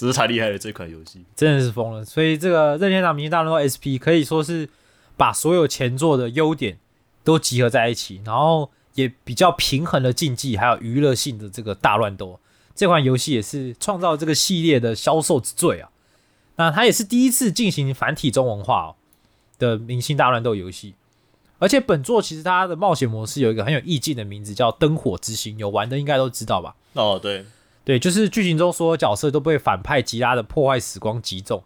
真是太厉害了这款游戏。真的是疯了。所以这个任天堂明星大乱斗 SP 可以说是把所有前作的优点都集合在一起，然后也比较平衡了竞技，还有娱乐性的这个大乱斗。这款游戏也是创造这个系列的销售之最啊。那它也是第一次进行繁体中文化、哦、的明星大乱斗游戏，而且本作其实它的冒险模式有一个很有意境的名字，叫“灯火之星”，有玩的应该都知道吧？哦，对，对，就是剧情中所有角色都被反派吉拉的破坏时光击中，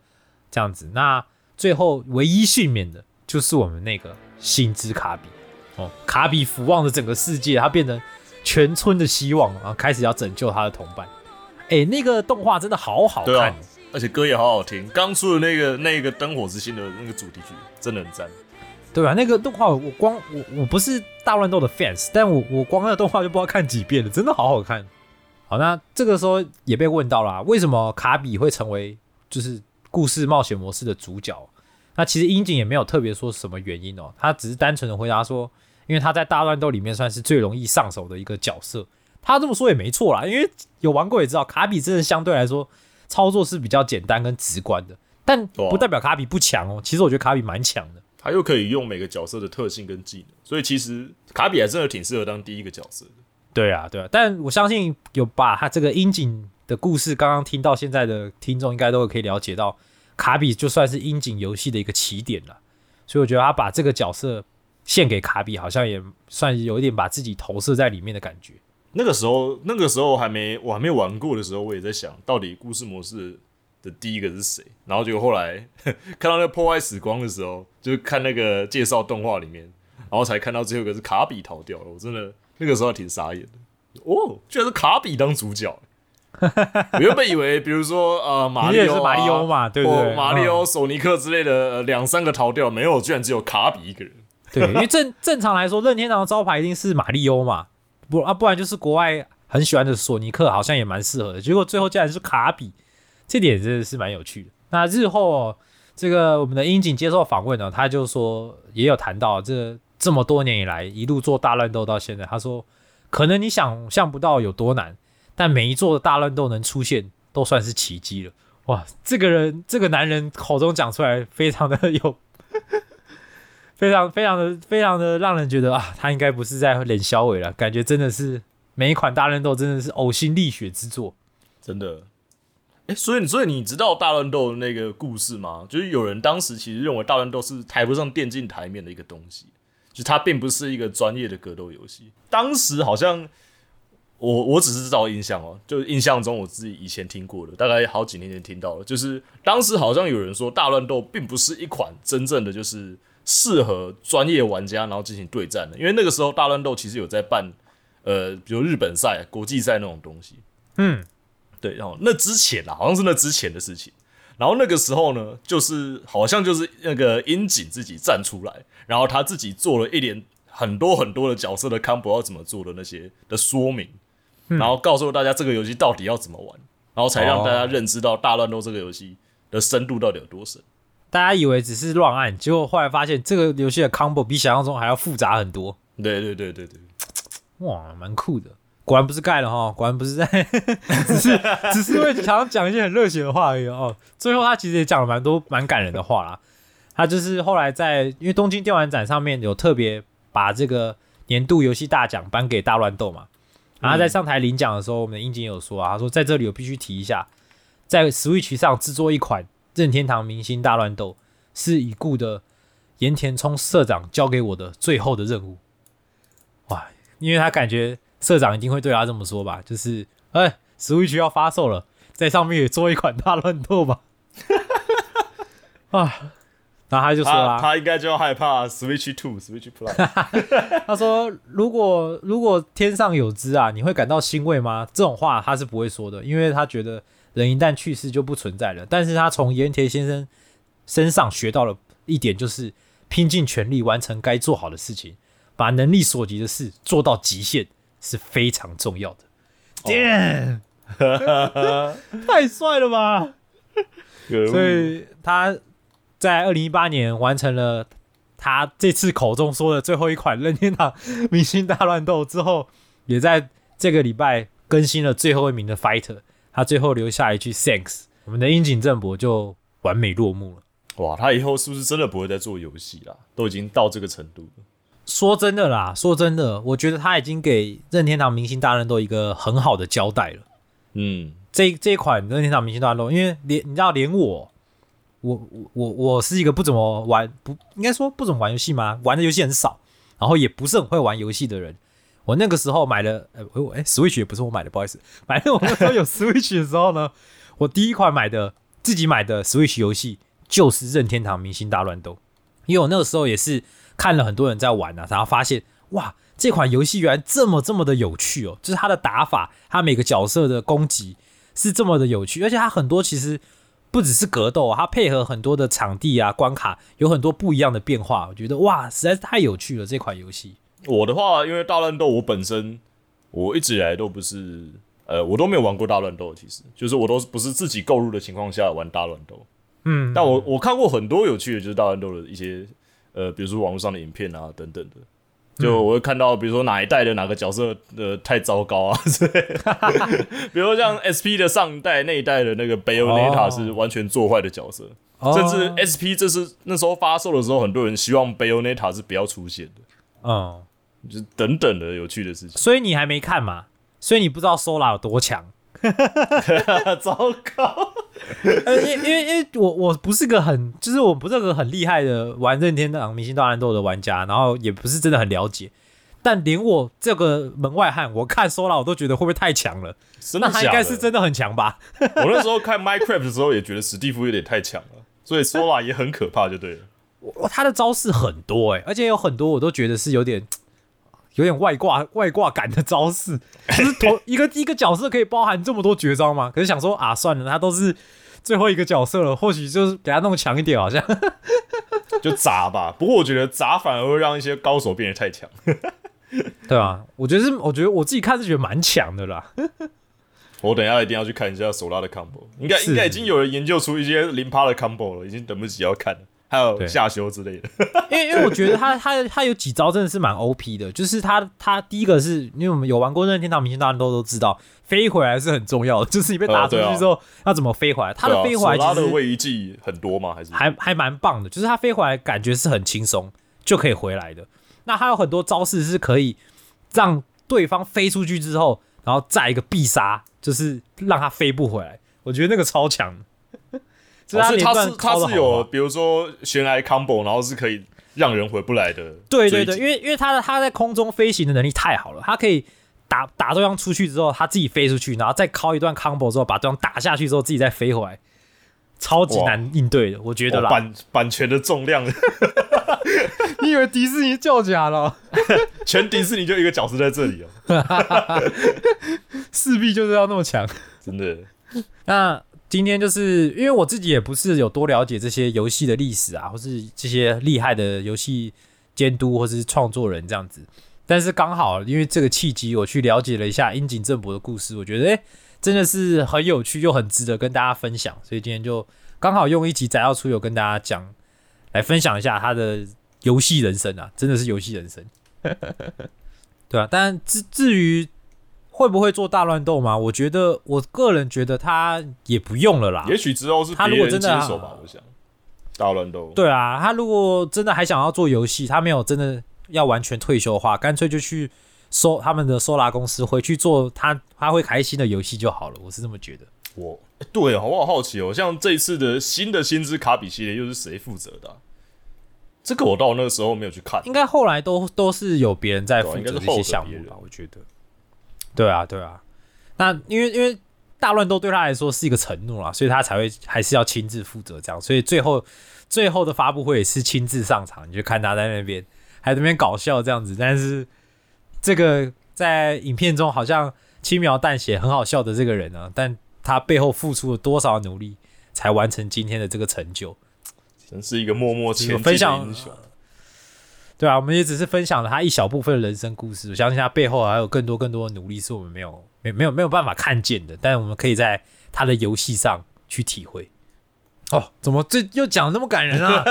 这样子。那最后唯一幸免的就是我们那个星之卡比哦，卡比俯望着整个世界，他变成全村的希望，然后开始要拯救他的同伴。哎，那个动画真的好好看哦，而且歌也好好听。刚出的那个那个灯火之星的那个主题曲真的很赞。对啊、那个动画我光我我不是大乱斗的 fans，但我我光那个动画就不知道看几遍了，真的好好看。好，那这个时候也被问到了啊、为什么卡比会成为就是故事冒险模式的主角？那其实樱井也没有特别说什么原因哦，他只是单纯的回答说，因为他在大乱斗里面算是最容易上手的一个角色。他这么说也没错啦，因为有玩过也知道，卡比真的相对来说操作是比较简单跟直观的，但不代表卡比不强哦。其实我觉得卡比蛮强的。他又可以用每个角色的特性跟技能，所以其实卡比还真的挺适合当第一个角色的。对啊，对啊，但我相信有把他这个樱井的故事刚刚听到现在的听众，应该都可以了解到，卡比就算是樱井游戏的一个起点了。所以我觉得他把这个角色献给卡比，好像也算有一点把自己投射在里面的感觉。那个时候，那个时候还没我还没玩过的时候，我也在想到底故事模式的第一个是谁。然后结果后来 *laughs* 看到那个破坏时光的时候，就是看那个介绍动画里面，然后才看到最后一个是卡比逃掉了。我真的那个时候挺傻眼的。哦，居然是卡比当主角。*laughs* 我原本以为，比如说呃，马里奥、马里奥嘛对不对或马里奥、索尼克之类的呃两三个逃掉，没有，居然只有卡比一个人。*laughs* 对，因为正正常来说，任天堂的招牌一定是马里欧嘛，不啊，不然就是国外很喜欢的索尼克，好像也蛮适合的。结果最后竟然是卡比，这点真的是蛮有趣的。那日后、哦、这个我们的樱井接受访问呢，他就说也有谈到这这么多年以来一路做大乱斗到现在，他说可能你想象不到有多难，但每一座的大乱斗能出现都算是奇迹了。哇，这个人这个男人口中讲出来，非常的有。*laughs* 非常非常的非常的让人觉得啊，他应该不是在冷小伟了，感觉真的是每一款大乱斗真的是呕心沥血之作。真的。哎、所以所以你知道大乱斗的那个故事吗？就是有人当时其实认为大乱斗是抬不上电竞台面的一个东西，就它并不是一个专业的格斗游戏。当时好像我我只是照印象哦，就印象中我自己以前听过的，大概好几年前听到了，就是当时好像有人说大乱斗并不是一款真正的就是适合专业玩家然后进行对战的，因为那个时候大乱斗其实有在办呃，比如日本赛、国际赛那种东西。嗯，对，然后那之前啊，好像是那之前的事情。然后那个时候呢，就是好像就是那个樱井自己站出来，然后他自己做了一连很多很多的角色的 combo 要怎么做的那些的说明，然后告诉大家这个游戏到底要怎么玩，然后才让大家认知到大乱斗这个游戏的深度到底有多深。大家以为只是乱按，结果后来发现这个游戏的 combo 比想象中还要复杂很多。对对对对对，哇，蛮酷的。果然不是盖了哈，果然不是在，*laughs* 只是只是因为想要讲一些很热血的话而已哦。最后他其实也讲了蛮多蛮感人的话啦。他就是后来在因为东京电玩展上面有特别把这个年度游戏大奖颁给大乱斗嘛，然后在上台领奖的时候，我们的樱井有说啊，他说在这里我必须提一下，在 Switch 上制作一款任天堂明星大乱斗是已故的岩田聪社长交给我的最后的任务。哇，因为他感觉社长一定会对他这么说吧，就是哎，Switch 要发售了，在上面也做一款大乱斗吧。*laughs* 啊，然后他就说啦，他他应该就要害怕 Switch Two、Switch Plus。*laughs* 他说如果如果天上有知啊，你会感到欣慰吗？这种话他是不会说的，因为他觉得人一旦去世就不存在了。但是他从岩田先生身上学到了一点，就是拼尽全力完成该做好的事情，把能力所及的事做到极限是非常重要的。Damn，太帅了吧！*laughs* 所以他在二零一八年完成了他这次口中说的最后一款任天堂明星大乱斗之后，也在这个礼拜更新了最后一名的 Fighter，他最后留下一句 Thanks，我们的樱井正博就完美落幕了。哇，他以后是不是真的不会再做游戏了？都已经到这个程度了。说真的啦，说真的，我觉得他已经给任天堂明星大乱斗一个很好的交代了。嗯，这这一款任天堂明星大乱斗，因为连你知道，连我，我我我我是一个不怎么玩，不应该说不怎么玩游戏吗？玩的游戏很少，然后也不是很会玩游戏的人。我那个时候买了，呃，我哎，Switch 也不是我买的，不好意思，*laughs* 买了我那时候有 Switch 的时候呢，我第一款买的自己买的 Switch 游戏就是任天堂明星大乱斗，因为我那个时候也是看了很多人在玩啊，然后发现哇，这款游戏原来这么这么的有趣哦，就是它的打法，它每个角色的攻击是这么的有趣，而且它很多其实不只是格斗啊，它配合很多的场地啊、关卡，有很多不一样的变化，我觉得哇，实在是太有趣了这款游戏。我的话，因为大乱斗，我本身我一直以来都不是，呃，我都没有玩过大乱斗。其实就是我都不是自己购入的情况下玩大乱斗。嗯，但我我看过很多有趣的，就是大乱斗的一些，呃，比如说网络上的影片啊等等的。就我会看到，比如说哪一代的哪个角色呃太糟糕啊 *laughs* 之类的，比如说像 SP 的上一代那一代的那个 Bayonetta 哦是完全做坏的角色，哦甚至 SP 这是那时候发售的时候，很多人希望 Bayonetta 是不要出现的，嗯，就是等等的有趣的事情。所以你还没看嘛？所以你不知道 Sola 有多强。*laughs* 糟糕，呃，因因为因为我我不是个很，就是我不是个很厉害的玩任天堂明星大乱斗的玩家，然后也不是真的很了解。但连我这个门外汉，我看 Sola 我都觉得会不会太强了？那他应？该是真的很强吧？*laughs* 我那时候看 Minecraft 的时候也觉得史蒂夫有点太强了，所以 Sola 也很可怕，就对了。*laughs* 我，他的招式很多哎、而且有很多我都觉得是有点有点外挂外挂感的招式，*laughs* 就是头一个一个角色可以包含这么多绝招吗？可是想说啊，算了，他都是最后一个角色了，或许就是给他弄强一点，好像。*laughs* 就砸吧，不过我觉得砸反而会让一些高手变得太强。*laughs* 对啊，我觉得是，我觉得我自己看是觉得蛮强的啦。我等一下一定要去看一下手拉的 combo，应该是应该已经有人研究出一些零趴的 combo 了，已经等不及要看了，还有对下修之类的。*laughs* 因为因为我觉得他他他有几招真的是蛮 OP 的，就是他他第一个是因为我们有玩过任天堂明星大乱斗都知道，飞回来是很重要的，就是你被打出去之后、要怎么飞回来，他的飞回来手拉的其实位移技很多吗？还是还还蛮棒的，就是他飞回来感觉是很轻松就可以回来的。那他有很多招式是可以让对方飞出去之后，然后再一个必杀，就是让他飞不回来。我觉得那个超强的，就哦所以他连段是他是有，啊比如说悬崖 combo，然后是可以让人回不来的。对对对，因为因为他的他在空中飞行的能力太好了，他可以打打对方出去之后，他自己飞出去，然后再敲一段 combo 之后，把对方打下去之后，自己再飞回来，超级难应对的，我觉得啦。哦版版权的重量，你以为迪士尼叫假了？全迪士尼就一个角色在这里哦，*laughs* 势必就是要那么强。真的。那今天就是因为我自己也不是有多了解这些游戏的历史啊，或是这些厉害的游戏监督或是创作人这样子，但是刚好因为这个契机，我去了解了一下樱井正博的故事，我觉得诶、真的是很有趣又很值得跟大家分享，所以今天就刚好用一集宅要出游跟大家讲，来分享一下他的游戏人生啊，真的是游戏人生，*laughs* 对啊，但至至于会不会做大乱斗吗？我觉得我个人觉得他也不用了啦。也许之后是他如果真的接手吧，我想。大乱斗，对啊，他如果真的还想要做游戏，他没有真的要完全退休的话，干脆就去收他们的收拉公司回去做他他会开心的游戏就好了。我是这么觉得。我欸对哦，我好好奇哦，像这一次的新的薪资卡比系列又是谁负责的啊、这个我到那个时候没有去看，应该后来都都是有别人在负责这些项目吧？我觉得。对啊，对啊。那因为因为大乱斗对他来说是一个承诺啦，所以他才会还是要亲自负责这样。所以最后最后的发布会也是亲自上场，你就看他在那边还在那边搞笑这样子。但是这个在影片中好像轻描淡写很好笑的这个人呢、但他背后付出了多少努力，才完成今天的这个成就？真是一个默默前进的分享。对啊，我们也只是分享了他一小部分的人生故事，我相信他背后还有更多更多的努力是我们没有没没有没有办法看见的，但我们可以在他的游戏上去体会。哦，怎么这又讲得那么感人啊？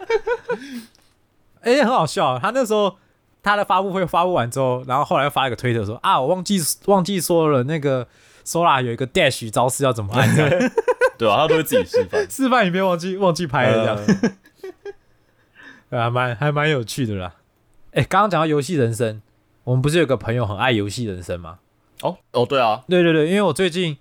*laughs* 哎、很好笑、他那时候他的发布会发布完之后，然后后来又发一个推特说啊，我忘记忘记说了，那个 Sora 有一个 dash 招式要怎么按，*laughs* 对啊，他都会自己示范。*laughs* 示范影片忘记忘记拍了，这样。啊，蛮还蛮有趣的啦。哎、刚刚讲到游戏人生，我们不是有个朋友很爱游戏人生吗？哦哦，对啊，对对对，因为我最近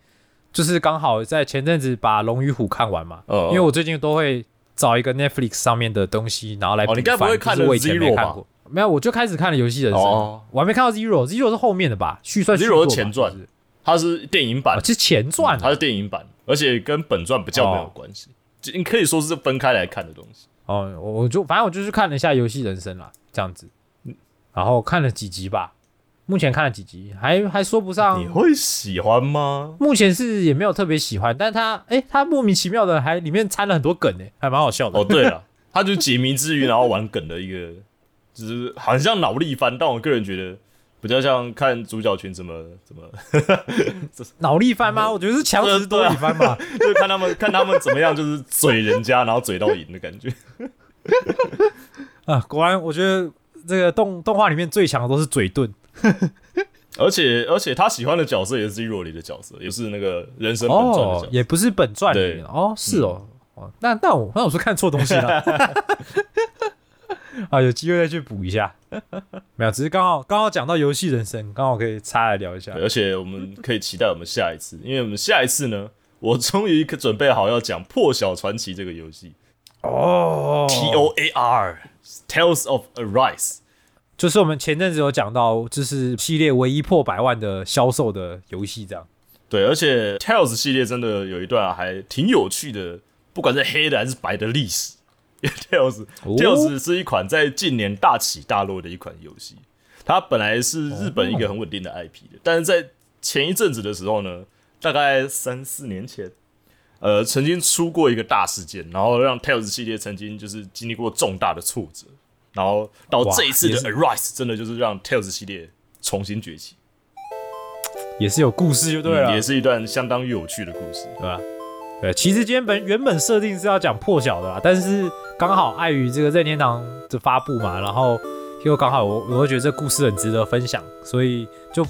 就是刚好在前阵子把《龙与虎》看完嘛，哦因为我最近都会找一个 Netflix 上面的东西，然后来哦你该补番不会看了就是我以前没 Zero 吧看过，没有，我就开始看了游戏人生，哦我还没看到 Zero，Zero 是后面的吧？续算 Zero 是前传是它是电影版哦，，这是前传它是电影版，而且跟本传比较没有关系，就你可以说是分开来看的东西。哦，我我就反正我就是看了一下游戏人生啦，这样子，然后看了几集吧，目前看了几集，还还说不上你会喜欢吗？目前是也没有特别喜欢，但他哎、他莫名其妙的还里面掺了很多梗哎、还蛮好笑的。哦，对了，*laughs* 他就解谜之余，然后玩梗的一个，就是好像脑力番，但我个人觉得比较像看主角群怎么怎么，*laughs* 脑力番吗？我觉得是强词夺理番吧。就看他们看他们怎么样，就是嘴人家，然后嘴到赢的感觉。*laughs* 啊，果然我觉得这个动动画里面最强的都是嘴盾。而且而且他喜欢的角色也是 Zero 里的角色，也是那个人生本传的角色，。哦也不是本传里对面哦，是哦。哦，那那我那我是看错东西了。*laughs* *laughs* 啊，有机会再去补一下。没有，只是刚好刚好讲到游戏人生，刚好可以插来聊一下。而且我们可以期待我们下一次，因为我们下一次呢，我终于可准备好要讲《破晓传奇》这个游戏哦，T O A R Tales of Arise。就是我们前阵子有讲到，就是系列唯一破百万的销售的游戏，这样。对，而且 Tales 系列真的有一段还挺有趣的，不管是黑的还是白的历史。因为 Tales、哦。Tales 是一款在近年大起大落的一款游戏，它本来是日本一个很稳定的 IP 的，但是在前一阵子的时候呢，大概三四年前，呃，曾经出过一个大事件，然后让 Tales 系列曾经就是经历过重大的挫折，然后到这一次的 Arise 真的就是让 Tales 系列重新崛起，也是有故事就对了，嗯也是一段相当有趣的故事。对吧？对，其实今天本原本设定是要讲破晓的啦，但是刚好碍于这个任天堂的发布嘛，然后又刚好我我会觉得这故事很值得分享，所以就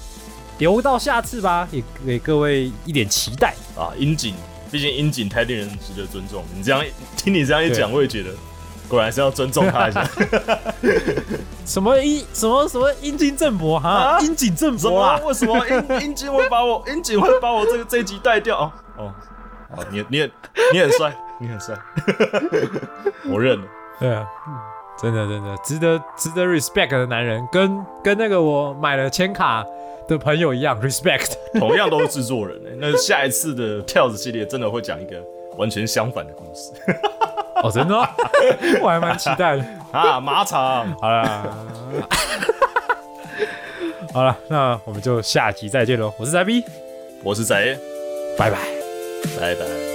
留到下次吧，也给各位一点期待。啊，樱井，毕竟樱井太令人值得尊重。你这样听你这样一讲，我也觉得果然是要尊重他一下。*laughs* *laughs* 什么樱什么什么阴茎正博哈，啊阴茎正博啊么？，为什么樱樱井会把我樱井会把我这个这一集带掉？哦哦哦，你你很你很帅，你很帅，我认了。对啊，真的真的值得值得 respect 的男人，跟跟那个我买了签卡的朋友一样 respect。同样都是制作人、欸，那下一次的 Tales 系列真的会讲一个完全相反的故事哦，真的吗？*laughs* 我还蛮期待的。*laughs* 啊！马场，好了，*laughs* 好了，那我们就下集再见喽。我是仔 B，我是仔，拜拜。拜拜。